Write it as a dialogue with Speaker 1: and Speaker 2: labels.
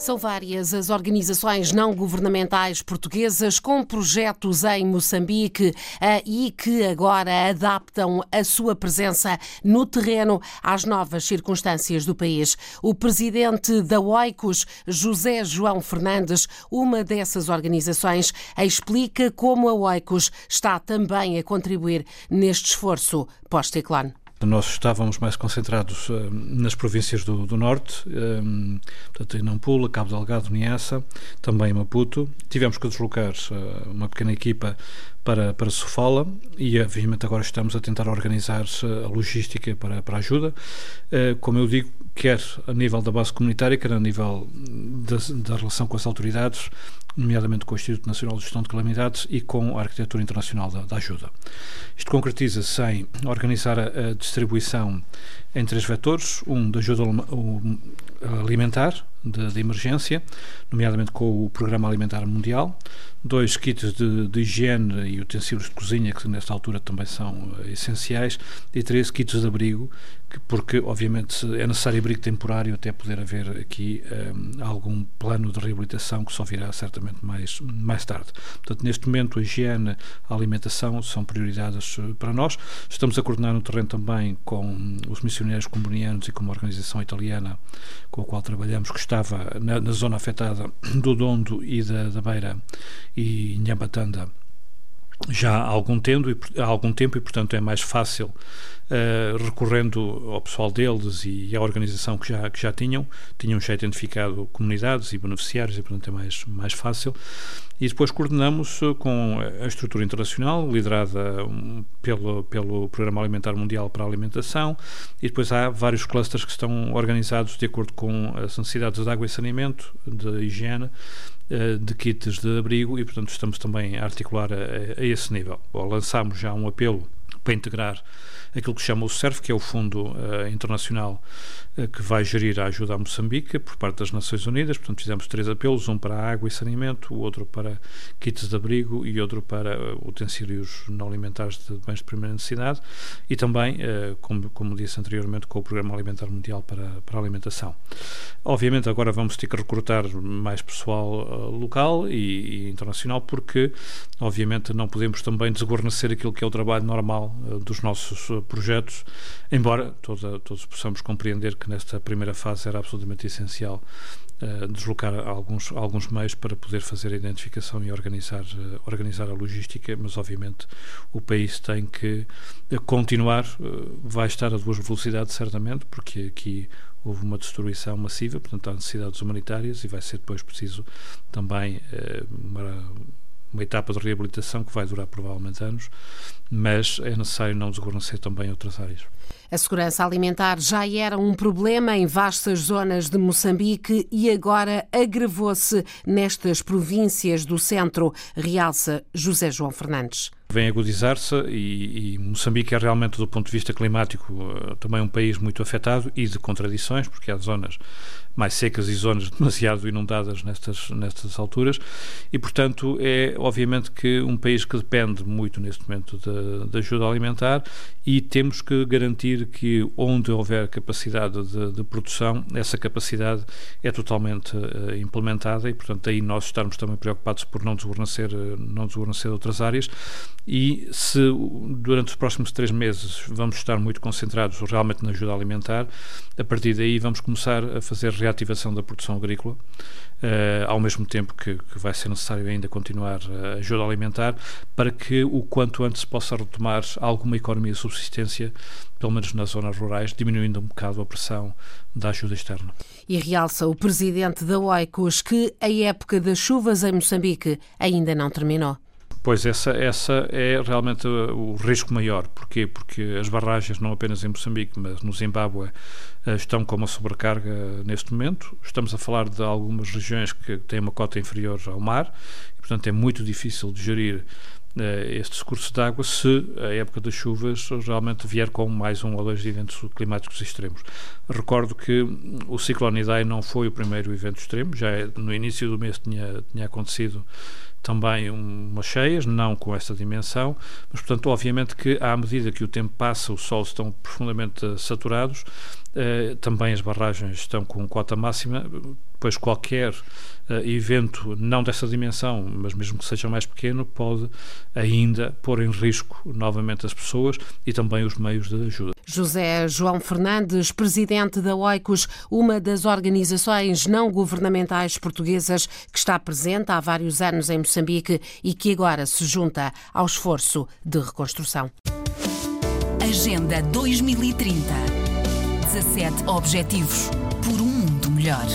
Speaker 1: São várias as organizações não governamentais portuguesas com projetos em Moçambique eh, e que agora adaptam a sua presença no terreno às novas circunstâncias do país. O presidente da OICOS, José João Fernandes, uma dessas organizações, explica como a OICOS está também a contribuir neste esforço pós-ciclone.
Speaker 2: Nós estávamos mais concentrados uh, nas províncias do, do Norte, um, eh, portanto em Nampula, Cabo Delgado, Niassa, também Maputo. Tivemos que deslocar uh, uma pequena equipa para, para Sofala e, obviamente, agora estamos a tentar organizar a logística para, para ajuda. Como eu digo, quer a nível da base comunitária, quer a nível da, da relação com as autoridades, nomeadamente com o Instituto Nacional de Gestão de Calamidades e com a Arquitetura Internacional da, da Ajuda. Isto concretiza-se em organizar a, a, distribuição em três vetores, um de ajuda alimentar, de, de, emergência, nomeadamente com o Programa Alimentar Mundial, dois kits de, de, higiene e utensílios de cozinha, que nesta altura também são uh, essenciais, e três kits de abrigo, que, porque obviamente é necessário abrigo temporário até poder haver aqui um, algum plano de reabilitação que só virá certamente mais, mais tarde. Portanto, neste momento a higiene, a alimentação são prioridades uh, para nós. Estamos a coordenar no terreno também com os missionários comunianos e com uma organização italiana com a qual trabalhamos, que estava na, na zona afetada do Dondo e da, da Beira e Nhambatanda já há algum tempo, há algum tempo e, portanto, é mais fácil, uh, recorrendo ao pessoal deles e à organização que já, que já tinham, tinham já identificado comunidades e beneficiários e, portanto, é mais, mais fácil. E depois coordenamos eh, com a estrutura internacional, liderada pelo, pelo Programa Alimentar Mundial para a Alimentação, e depois há vários clusters que estão organizados de acordo com as necessidades de água e saneamento, de higiene, de kits de abrigo e, portanto, estamos também a articular a, a esse nível. Lançámos já um apelo para integrar aquilo que se chama o SERF, que é o Fundo uh, Internacional uh, que vai gerir a ajuda a Moçambique por parte das Nações Unidas. Portanto, fizemos três apelos: um para água e saneamento, o outro para kits de abrigo e outro para uh, utensílios não alimentares de bens de primeira necessidade e também, como, como disse anteriormente, com o Programa Alimentar Mundial para, para a Alimentação. Obviamente, agora vamos ter que recrutar mais pessoal local e, e internacional, porque, obviamente, não podemos também desguarnecer aquilo que é o trabalho normal dos nossos projetos, embora toda, todos possamos compreender que nesta primeira fase era absolutamente essencial uh, deslocar alguns, alguns meios para poder fazer a identificação e organizar, organizar a logística, mas obviamente o país tem que continuar, vai estar a duas velocidades certamente, porque aqui houve uma destruição massiva, portanto há necessidades humanitárias e vai ser depois preciso também uma uma etapa de reabilitação que vai durar provavelmente anos, mas é necessário não desguarnecer também outras áreas.
Speaker 1: A segurança alimentar já era um problema em vastas zonas de Moçambique e agora agravou-se nestas províncias do centro, realça José João Fernandes
Speaker 2: vem agudizar-se e, e, Moçambique é realmente, do ponto de vista climático, eh, também um país muito afetado e de contradições, porque há zonas mais secas e zonas demasiado inundadas nestas, nestas alturas. E, portanto, é obviamente que um país que depende muito neste momento da ajuda alimentar e temos que garantir que onde houver capacidade de, de produção, essa capacidade é totalmente uh, implementada e, portanto, aí nós estarmos também preocupados por não desguarnecer, uh, não outras áreas e se durante os próximos três meses vamos estar muito concentrados realmente na ajuda alimentar, a partir daí vamos começar a fazer reativação da produção agrícola, uh, ao mesmo tempo que, que, vai ser necessário ainda continuar a ajuda alimentar, para que o quanto antes possa retomar alguma economia de subsistência, pelo menos nas zonas rurais, diminuindo um bocado a pressão da ajuda externa.
Speaker 1: E realça o presidente da OICOS que a época das chuvas em Moçambique ainda não terminou.
Speaker 2: Pois essa, essa é realmente o risco maior. Porquê? Porque as barragens, não apenas em Moçambique, mas no Zimbábue, eh, estão com uma sobrecarga neste momento. Estamos a falar de algumas regiões que têm uma cota inferior ao mar, e, portanto é muito difícil de gerir estes cursos de água se a época das chuvas realmente vier com mais um ou dois eventos climáticos extremos. Recordo que o ciclone Idai não foi o primeiro evento extremo, já no início do mês tinha, tinha acontecido também umas cheias, não com essa dimensão, mas, portanto, obviamente que à medida que o tempo passa, os solos estão profundamente saturados, eh, também as barragens estão com cota máxima, pois qualquer uh, evento, não dessa dimensão, mas mesmo que seja mais pequeno, pode ainda pôr em risco novamente as pessoas e também os meios de ajuda.
Speaker 1: José João Fernandes, presidente da OICOS, uma das organizações não governamentais portuguesas que está presente há vários anos em Moçambique e que agora se junta ao esforço de reconstrução.
Speaker 3: Agenda 2030 17 Objetivos por um mundo melhor.